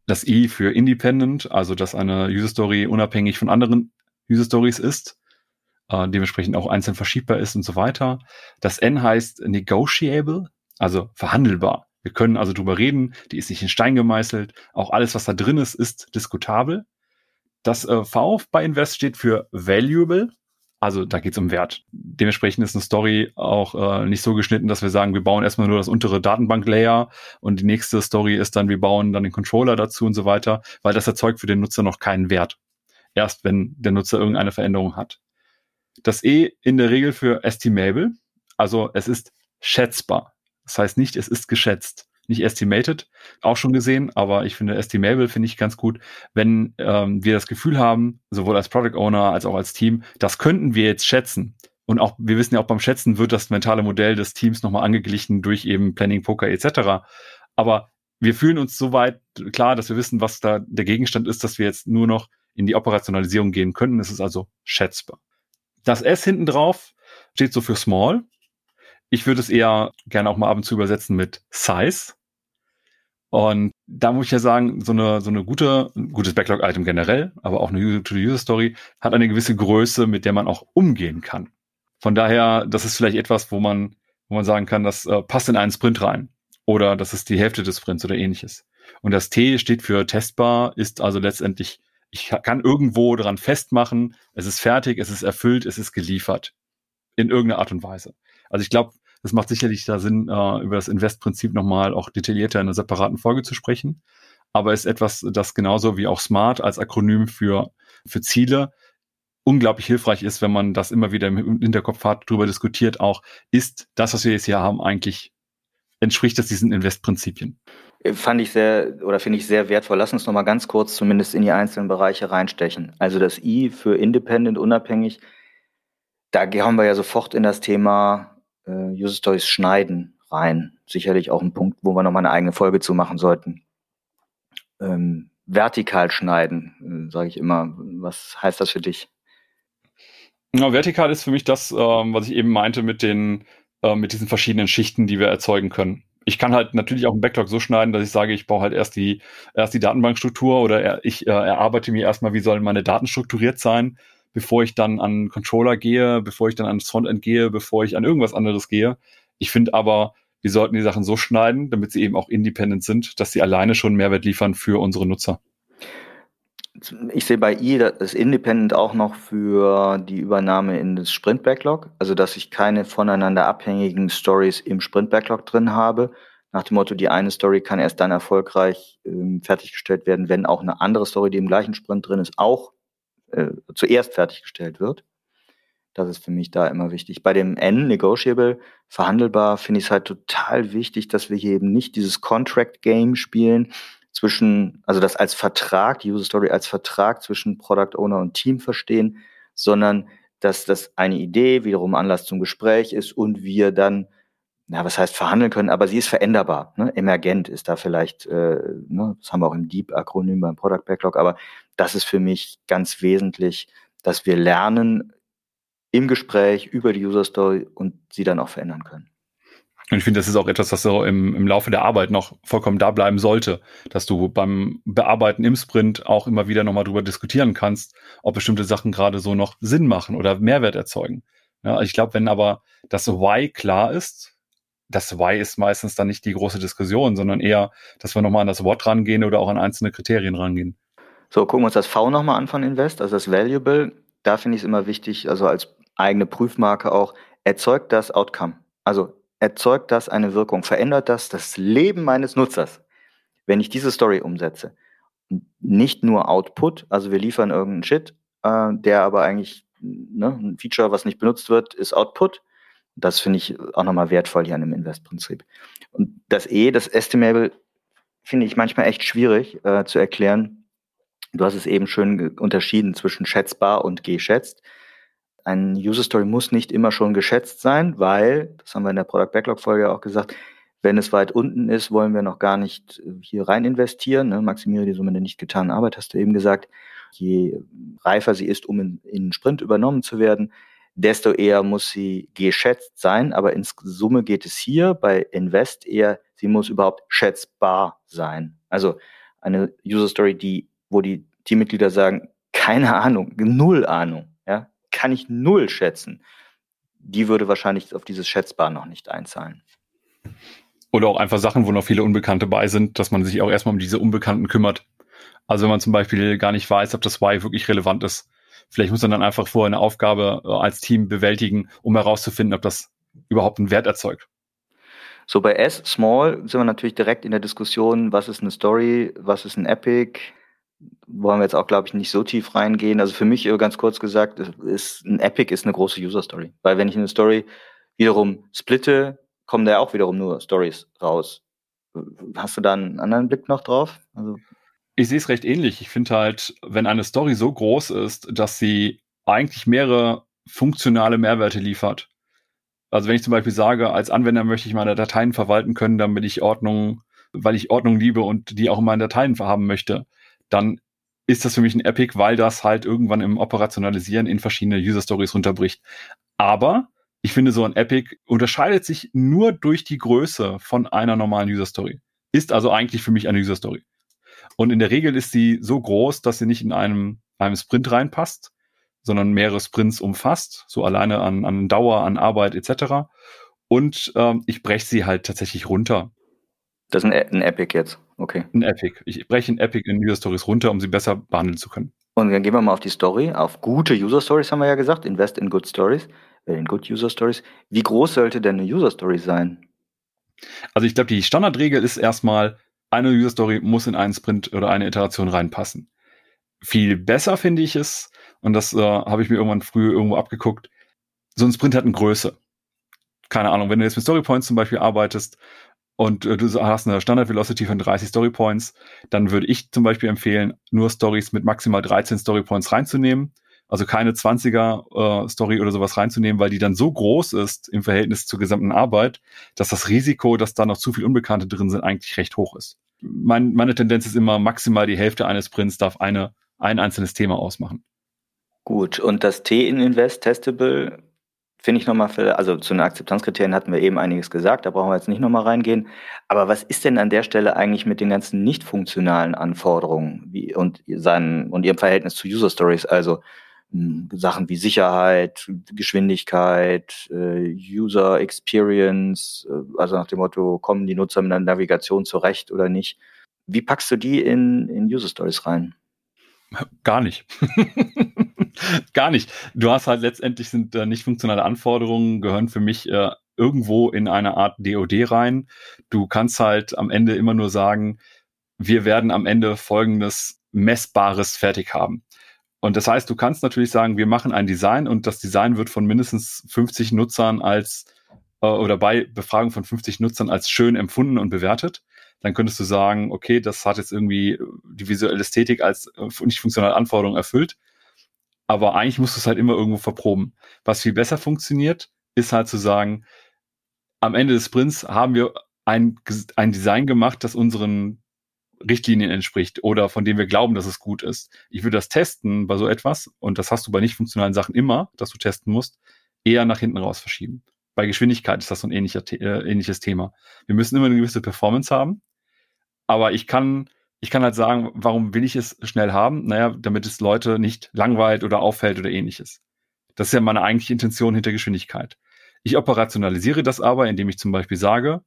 das I für Independent, also dass eine User Story unabhängig von anderen User Stories ist äh, dementsprechend auch einzeln verschiebbar ist und so weiter. Das N heißt negotiable, also verhandelbar. Wir können also drüber reden, die ist nicht in Stein gemeißelt. Auch alles, was da drin ist, ist diskutabel. Das äh, V bei Invest steht für valuable, also da geht es um Wert. Dementsprechend ist eine Story auch äh, nicht so geschnitten, dass wir sagen, wir bauen erstmal nur das untere Datenbank-Layer und die nächste Story ist dann, wir bauen dann den Controller dazu und so weiter, weil das erzeugt für den Nutzer noch keinen Wert. Erst wenn der Nutzer irgendeine Veränderung hat. Das E in der Regel für estimable, also es ist schätzbar. Das heißt nicht, es ist geschätzt. Nicht estimated, auch schon gesehen, aber ich finde estimable finde ich ganz gut, wenn ähm, wir das Gefühl haben, sowohl als Product Owner als auch als Team, das könnten wir jetzt schätzen. Und auch, wir wissen ja auch beim Schätzen wird das mentale Modell des Teams nochmal angeglichen durch eben Planning, Poker etc. Aber wir fühlen uns so weit klar, dass wir wissen, was da der Gegenstand ist, dass wir jetzt nur noch in die Operationalisierung gehen könnten. Es ist also schätzbar. Das S hinten drauf steht so für small. Ich würde es eher gerne auch mal ab und zu übersetzen mit size. Und da muss ich ja sagen, so eine, so eine gute, gutes Backlog-Item generell, aber auch eine User-to-User-Story hat eine gewisse Größe, mit der man auch umgehen kann. Von daher, das ist vielleicht etwas, wo man, wo man sagen kann, das äh, passt in einen Sprint rein. Oder das ist die Hälfte des Sprints oder ähnliches. Und das T steht für testbar, ist also letztendlich ich kann irgendwo dran festmachen, es ist fertig, es ist erfüllt, es ist geliefert. In irgendeiner Art und Weise. Also ich glaube, es macht sicherlich da Sinn, äh, über das Invest-Prinzip nochmal auch detaillierter in einer separaten Folge zu sprechen. Aber ist etwas, das genauso wie auch SMART als Akronym für, für Ziele unglaublich hilfreich ist, wenn man das immer wieder im Hinterkopf hat, darüber diskutiert auch, ist das, was wir jetzt hier haben, eigentlich, entspricht das diesen Invest-Prinzipien? Fand ich sehr oder finde ich sehr wertvoll. Lass uns noch mal ganz kurz zumindest in die einzelnen Bereiche reinstechen. Also das I für Independent, unabhängig, da haben wir ja sofort in das Thema äh, User Stories schneiden rein. Sicherlich auch ein Punkt, wo wir noch mal eine eigene Folge zu machen sollten. Ähm, vertikal schneiden, äh, sage ich immer. Was heißt das für dich? Ja, vertikal ist für mich das, ähm, was ich eben meinte mit den äh, mit diesen verschiedenen Schichten, die wir erzeugen können ich kann halt natürlich auch einen Backlog so schneiden, dass ich sage, ich baue halt erst die, erst die Datenbankstruktur oder ich äh, erarbeite mir erstmal, wie sollen meine Daten strukturiert sein, bevor ich dann an Controller gehe, bevor ich dann ans Frontend gehe, bevor ich an irgendwas anderes gehe. Ich finde aber, wir sollten die Sachen so schneiden, damit sie eben auch independent sind, dass sie alleine schon Mehrwert liefern für unsere Nutzer ich sehe bei I das Independent auch noch für die Übernahme in das Sprint Backlog, also dass ich keine voneinander abhängigen Stories im Sprint Backlog drin habe. Nach dem Motto, die eine Story kann erst dann erfolgreich ähm, fertiggestellt werden, wenn auch eine andere Story, die im gleichen Sprint drin ist, auch äh, zuerst fertiggestellt wird. Das ist für mich da immer wichtig. Bei dem N, Negotiable, verhandelbar, finde ich es halt total wichtig, dass wir hier eben nicht dieses Contract Game spielen, zwischen, also das als Vertrag, die User Story als Vertrag zwischen Product Owner und Team verstehen, sondern dass das eine Idee wiederum Anlass zum Gespräch ist und wir dann, na, was heißt verhandeln können, aber sie ist veränderbar. Ne? Emergent ist da vielleicht, äh, ne? das haben wir auch im Deep-Akronym beim Product Backlog, aber das ist für mich ganz wesentlich, dass wir lernen im Gespräch über die User Story und sie dann auch verändern können. Und ich finde, das ist auch etwas, was so im, im Laufe der Arbeit noch vollkommen da bleiben sollte, dass du beim Bearbeiten im Sprint auch immer wieder nochmal drüber diskutieren kannst, ob bestimmte Sachen gerade so noch Sinn machen oder Mehrwert erzeugen. Ja, ich glaube, wenn aber das Why klar ist, das Why ist meistens dann nicht die große Diskussion, sondern eher, dass wir nochmal an das What rangehen oder auch an einzelne Kriterien rangehen. So, gucken wir uns das V nochmal an von Invest, also das Valuable. Da finde ich es immer wichtig, also als eigene Prüfmarke auch, erzeugt das Outcome. Also erzeugt das eine Wirkung? Verändert das das Leben meines Nutzers, wenn ich diese Story umsetze? Nicht nur Output, also wir liefern irgendeinen Shit, äh, der aber eigentlich ne, ein Feature, was nicht benutzt wird, ist Output. Das finde ich auch nochmal wertvoll hier an dem Invest-Prinzip. Und das E, das Estimable, finde ich manchmal echt schwierig äh, zu erklären. Du hast es eben schön unterschieden zwischen schätzbar und geschätzt. Ein User Story muss nicht immer schon geschätzt sein, weil, das haben wir in der Product Backlog Folge auch gesagt, wenn es weit unten ist, wollen wir noch gar nicht äh, hier rein investieren. Ne? Maximiere die Summe der nicht getanen Arbeit, hast du eben gesagt. Je reifer sie ist, um in, in Sprint übernommen zu werden, desto eher muss sie geschätzt sein. Aber in Summe geht es hier bei Invest eher, sie muss überhaupt schätzbar sein. Also eine User Story, die, wo die Teammitglieder sagen, keine Ahnung, null Ahnung, ja, kann ich null schätzen. Die würde wahrscheinlich auf dieses Schätzbar noch nicht einzahlen. Oder auch einfach Sachen, wo noch viele Unbekannte bei sind, dass man sich auch erstmal um diese Unbekannten kümmert. Also wenn man zum Beispiel gar nicht weiß, ob das Why wirklich relevant ist. Vielleicht muss man dann einfach vorher eine Aufgabe äh, als Team bewältigen, um herauszufinden, ob das überhaupt einen Wert erzeugt. So bei S, Small, sind wir natürlich direkt in der Diskussion, was ist eine Story, was ist ein Epic. Wollen wir jetzt auch, glaube ich, nicht so tief reingehen. Also für mich äh, ganz kurz gesagt, ist ein Epic ist eine große User Story. Weil wenn ich eine Story wiederum splitte, kommen da auch wiederum nur Stories raus. Hast du da einen anderen Blick noch drauf? Also ich sehe es recht ähnlich. Ich finde halt, wenn eine Story so groß ist, dass sie eigentlich mehrere funktionale Mehrwerte liefert. Also wenn ich zum Beispiel sage, als Anwender möchte ich meine Dateien verwalten können, damit ich Ordnung, weil ich Ordnung liebe und die auch in meinen Dateien haben möchte, dann ist das für mich ein Epic, weil das halt irgendwann im Operationalisieren in verschiedene User Stories runterbricht. Aber ich finde, so ein Epic unterscheidet sich nur durch die Größe von einer normalen User Story. Ist also eigentlich für mich eine User Story. Und in der Regel ist sie so groß, dass sie nicht in einem, einem Sprint reinpasst, sondern mehrere Sprints umfasst, so alleine an, an Dauer, an Arbeit etc. Und ähm, ich breche sie halt tatsächlich runter. Das ist ein, ein Epic jetzt, okay. Ein Epic. Ich breche ein Epic in User Stories runter, um sie besser behandeln zu können. Und dann gehen wir mal auf die Story, auf gute User Stories haben wir ja gesagt, invest in good stories, äh, in good User Stories. Wie groß sollte denn eine User Story sein? Also ich glaube, die Standardregel ist erstmal, eine User Story muss in einen Sprint oder eine Iteration reinpassen. Viel besser finde ich es, und das äh, habe ich mir irgendwann früh irgendwo abgeguckt, so ein Sprint hat eine Größe. Keine Ahnung, wenn du jetzt mit Story Points zum Beispiel arbeitest und äh, du hast eine Standard Velocity von 30 Story Points, dann würde ich zum Beispiel empfehlen, nur Stories mit maximal 13 Story Points reinzunehmen also keine 20er äh, Story oder sowas reinzunehmen, weil die dann so groß ist im Verhältnis zur gesamten Arbeit, dass das Risiko, dass da noch zu viel Unbekannte drin sind, eigentlich recht hoch ist. Mein, meine Tendenz ist immer, maximal die Hälfte eines Prints darf eine, ein einzelnes Thema ausmachen. Gut, und das T in Invest Testable finde ich nochmal also zu den Akzeptanzkriterien hatten wir eben einiges gesagt, da brauchen wir jetzt nicht nochmal reingehen. Aber was ist denn an der Stelle eigentlich mit den ganzen nicht funktionalen Anforderungen wie, und, seinen, und ihrem Verhältnis zu User Stories? Also hm, Sachen wie Sicherheit, Geschwindigkeit, äh, User Experience, äh, also nach dem Motto, kommen die Nutzer mit der Navigation zurecht oder nicht. Wie packst du die in, in User Stories rein? Gar nicht. Gar nicht. Du hast halt letztendlich sind äh, nicht funktionale Anforderungen, gehören für mich äh, irgendwo in eine Art DOD rein. Du kannst halt am Ende immer nur sagen, wir werden am Ende folgendes Messbares fertig haben. Und das heißt, du kannst natürlich sagen, wir machen ein Design und das Design wird von mindestens 50 Nutzern als äh, oder bei Befragung von 50 Nutzern als schön empfunden und bewertet. Dann könntest du sagen, okay, das hat jetzt irgendwie die visuelle Ästhetik als äh, nicht funktionale Anforderung erfüllt. Aber eigentlich musst du es halt immer irgendwo verproben. Was viel besser funktioniert, ist halt zu sagen, am Ende des Sprints haben wir ein, ein Design gemacht, das unseren Richtlinien entspricht oder von dem wir glauben, dass es gut ist. Ich würde das testen bei so etwas, und das hast du bei nicht funktionalen Sachen immer, dass du testen musst, eher nach hinten raus verschieben. Bei Geschwindigkeit ist das so ein ähnlicher, äh, ähnliches Thema. Wir müssen immer eine gewisse Performance haben, aber ich kann, ich kann halt sagen, warum will ich es schnell haben? Naja, damit es Leute nicht langweilt oder auffällt oder ähnliches. Das ist ja meine eigentliche Intention hinter Geschwindigkeit. Ich operationalisiere das aber, indem ich zum Beispiel sage,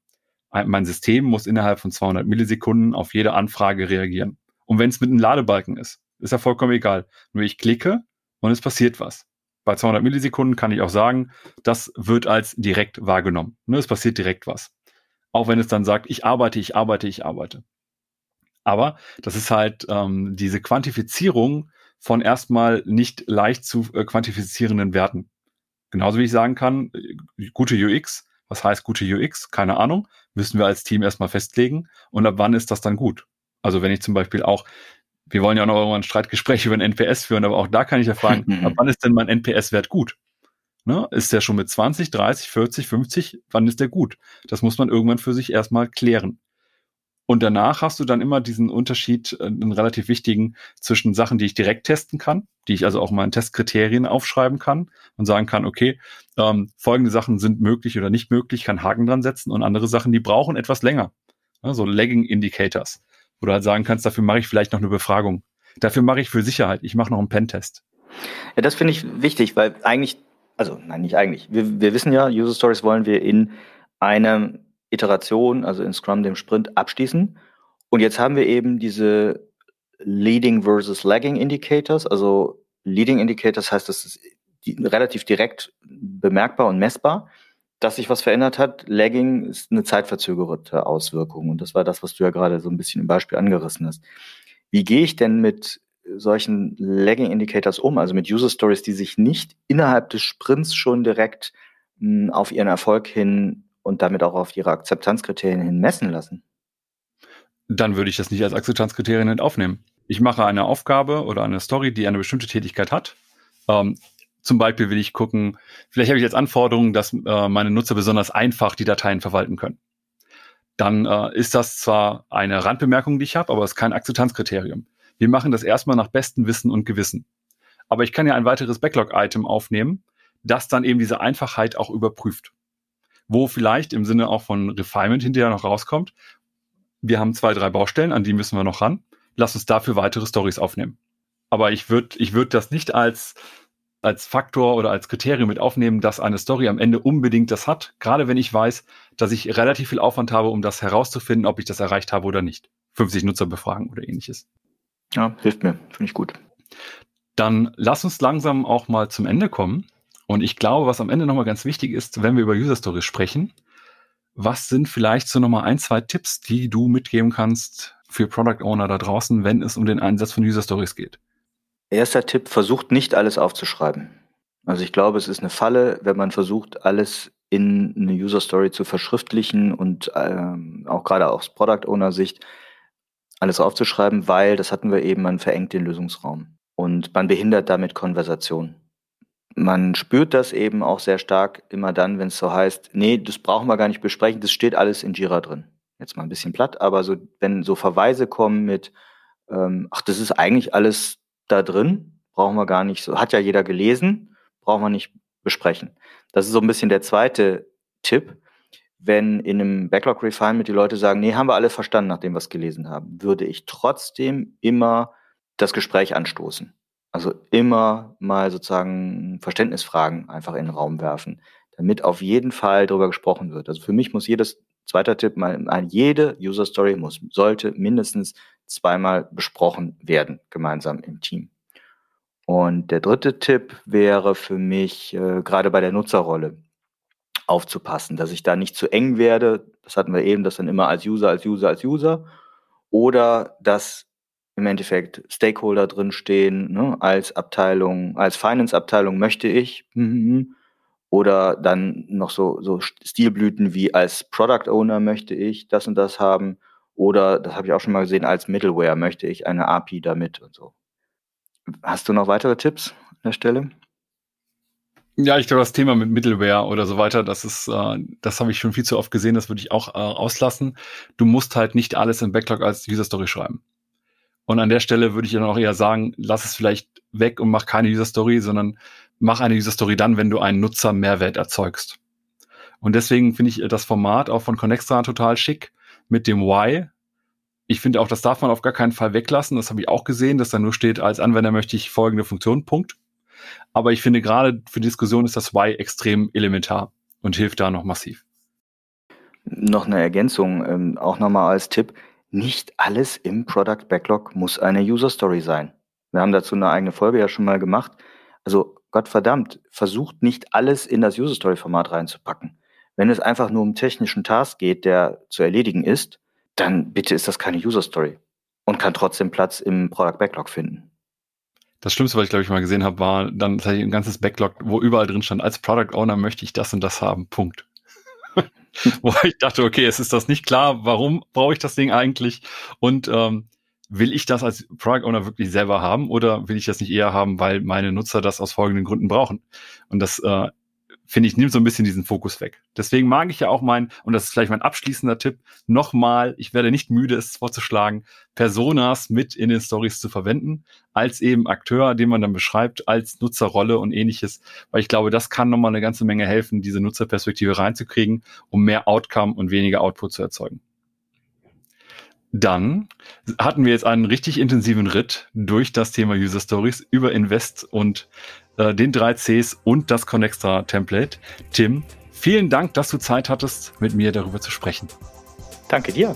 mein System muss innerhalb von 200 Millisekunden auf jede Anfrage reagieren. Und wenn es mit einem Ladebalken ist, ist ja vollkommen egal. Nur ich klicke und es passiert was. Bei 200 Millisekunden kann ich auch sagen, das wird als direkt wahrgenommen. Ne, es passiert direkt was. Auch wenn es dann sagt, ich arbeite, ich arbeite, ich arbeite. Aber das ist halt ähm, diese Quantifizierung von erstmal nicht leicht zu äh, quantifizierenden Werten. Genauso wie ich sagen kann, äh, gute UX, was heißt gute UX? Keine Ahnung, müssen wir als Team erstmal festlegen. Und ab wann ist das dann gut? Also wenn ich zum Beispiel auch, wir wollen ja auch noch irgendwann ein Streitgespräch über ein NPS führen, aber auch da kann ich ja fragen, ab wann ist denn mein NPS-Wert gut? Ne? Ist der schon mit 20, 30, 40, 50? Wann ist der gut? Das muss man irgendwann für sich erstmal klären. Und danach hast du dann immer diesen Unterschied, äh, einen relativ wichtigen, zwischen Sachen, die ich direkt testen kann, die ich also auch in Testkriterien aufschreiben kann und sagen kann, okay, ähm, folgende Sachen sind möglich oder nicht möglich, kann Haken dran setzen und andere Sachen, die brauchen etwas länger. Ja, so Lagging Indicators, wo du halt sagen kannst, dafür mache ich vielleicht noch eine Befragung. Dafür mache ich für Sicherheit, ich mache noch einen Pentest. Ja, das finde ich wichtig, weil eigentlich also nein, nicht eigentlich. Wir, wir wissen ja, User Stories wollen wir in einer Iteration, also in Scrum, dem Sprint, abschließen. Und jetzt haben wir eben diese Leading versus Lagging Indicators. Also Leading Indicators heißt, das ist relativ direkt bemerkbar und messbar, dass sich was verändert hat. Lagging ist eine zeitverzögerte Auswirkung. Und das war das, was du ja gerade so ein bisschen im Beispiel angerissen hast. Wie gehe ich denn mit solchen Lagging Indicators um, also mit User Stories, die sich nicht innerhalb des Sprints schon direkt mh, hm, auf ihren Erfolg hin und damit auch auf ihre Akzeptanzkriterien hin messen lassen? Dann würde ich das nicht als Akzeptanzkriterien aufnehmen. Ich mache eine Aufgabe oder eine Story, die eine bestimmte Tätigkeit hat. Ähm, zum Beispiel will ich gucken, vielleicht habe ich jetzt Anforderungen, dass äh, meine Nutzer besonders einfach die Dateien verwalten können. Dann äh, ist das zwar eine Randbemerkung, die ich habe, aber es ist kein Akzeptanzkriterium wir machen das erstmal nach bestem Wissen und Gewissen. Aber ich kann ja ein weiteres Backlog-Item aufnehmen, das dann eben diese Einfachheit auch überprüft. Wo vielleicht im Sinne auch von Refinement hinterher noch rauskommt, wir haben zwei, drei Baustellen, an die müssen wir noch ran. Lass uns dafür weitere Stories aufnehmen. Aber ich würde ich würd das nicht als, als Faktor oder als Kriterium mit aufnehmen, dass eine Story am Ende unbedingt das hat. Gerade wenn ich weiß, dass ich relativ viel Aufwand habe, um das herauszufinden, ob ich das erreicht habe oder nicht. 50 Nutzer befragen oder ähnliches. Ja, hilft mir. Finde ich gut. Dann lass uns langsam auch mal zum Ende kommen. Und ich glaube, was am Ende nochmal ganz wichtig ist, wenn wir über User Stories sprechen, was sind vielleicht so nochmal ein, zwei Tipps, die du mitgeben kannst für Product Owner da draußen, wenn es um den Einsatz von User Stories geht? Erster Tipp, versucht nicht alles aufzuschreiben. Also ich glaube, es ist eine Falle, wenn man versucht, alles in eine User Story zu verschriftlichen und ähm, auch gerade aus Product Owner Sicht alles aufzuschreiben, weil, das hatten wir eben, man verengt den Lösungsraum und man behindert damit Konversation. Man spürt das eben auch sehr stark immer dann, wenn es so heißt, nee, das brauchen wir gar nicht besprechen, das steht alles in Jira drin. Jetzt mal ein bisschen platt, aber so, wenn so Verweise kommen mit, ähm, ach, das ist eigentlich alles da drin, brauchen wir gar nicht so, hat ja jeder gelesen, brauchen wir nicht besprechen. Das ist so ein bisschen der zweite Tipp wenn in einem Backlog Refinement die Leute sagen, nee, haben wir alles verstanden, nachdem wir es gelesen haben, würde ich trotzdem immer das Gespräch anstoßen. Also immer mal sozusagen Verständnisfragen einfach in den Raum werfen, damit auf jeden Fall darüber gesprochen wird. Also für mich muss jedes, zweiter Tipp, mal, jede User Story muss, sollte mindestens zweimal besprochen werden, gemeinsam im Team. Und der dritte Tipp wäre für mich äh, gerade bei der Nutzerrolle aufzupassen, dass ich da nicht zu eng werde. Das hatten wir eben, das dann immer als User, als User, als User. Oder dass im Endeffekt Stakeholder drinstehen, ne, als Abteilung, als Finance-Abteilung möchte ich. Oder dann noch so, so Stilblüten wie als Product Owner möchte ich das und das haben. Oder, das habe ich auch schon mal gesehen, als Middleware möchte ich eine API damit und so. Hast du noch weitere Tipps an der Stelle? Ja, ich glaube, das Thema mit Middleware oder so weiter, das ist, äh, das habe ich schon viel zu oft gesehen, das würde ich auch äh, auslassen. Du musst halt nicht alles im Backlog als User Story schreiben. Und an der Stelle würde ich dann auch eher sagen, lass es vielleicht weg und mach keine User Story, sondern mach eine User Story dann, wenn du einen Nutzer Mehrwert erzeugst. Und deswegen finde ich das Format auch von Connextra total schick mit dem Why. Ich finde auch, das darf man auf gar keinen Fall weglassen. Das habe ich auch gesehen, dass da nur steht, als Anwender möchte ich folgende Funktion, Punkt. Aber ich finde gerade für Diskussion ist das Why extrem elementar und hilft da noch massiv. Noch eine Ergänzung, ähm, auch nochmal als Tipp. Nicht alles im Product Backlog muss eine User Story sein. Wir haben dazu eine eigene Folge ja schon mal gemacht. Also Gottverdammt, versucht nicht alles in das User Story Format reinzupacken. Wenn es einfach nur um technischen Task geht, der zu erledigen ist, dann bitte ist das keine User Story und kann trotzdem Platz im Product Backlog finden. Das Schlimmste, was ich glaube ich mal gesehen habe, war dann tatsächlich ein ganzes Backlog, wo überall drin stand, als Product Owner möchte ich das und das haben. Punkt. wo ich dachte, okay, es ist das nicht klar, warum brauche ich das Ding eigentlich? Und ähm, will ich das als Product Owner wirklich selber haben oder will ich das nicht eher haben, weil meine Nutzer das aus folgenden Gründen brauchen? Und das äh, finde ich, nimmt so ein bisschen diesen Fokus weg. Deswegen mag ich ja auch mein, und das ist vielleicht mein abschließender Tipp, nochmal, ich werde nicht müde, es vorzuschlagen, Personas mit in den Stories zu verwenden, als eben Akteur, den man dann beschreibt, als Nutzerrolle und ähnliches, weil ich glaube, das kann nochmal eine ganze Menge helfen, diese Nutzerperspektive reinzukriegen, um mehr Outcome und weniger Output zu erzeugen. Dann hatten wir jetzt einen richtig intensiven Ritt durch das Thema User Stories über Invest und äh, den drei Cs und das Connextra Template. Tim, vielen Dank, dass du Zeit hattest, mit mir darüber zu sprechen. Danke dir.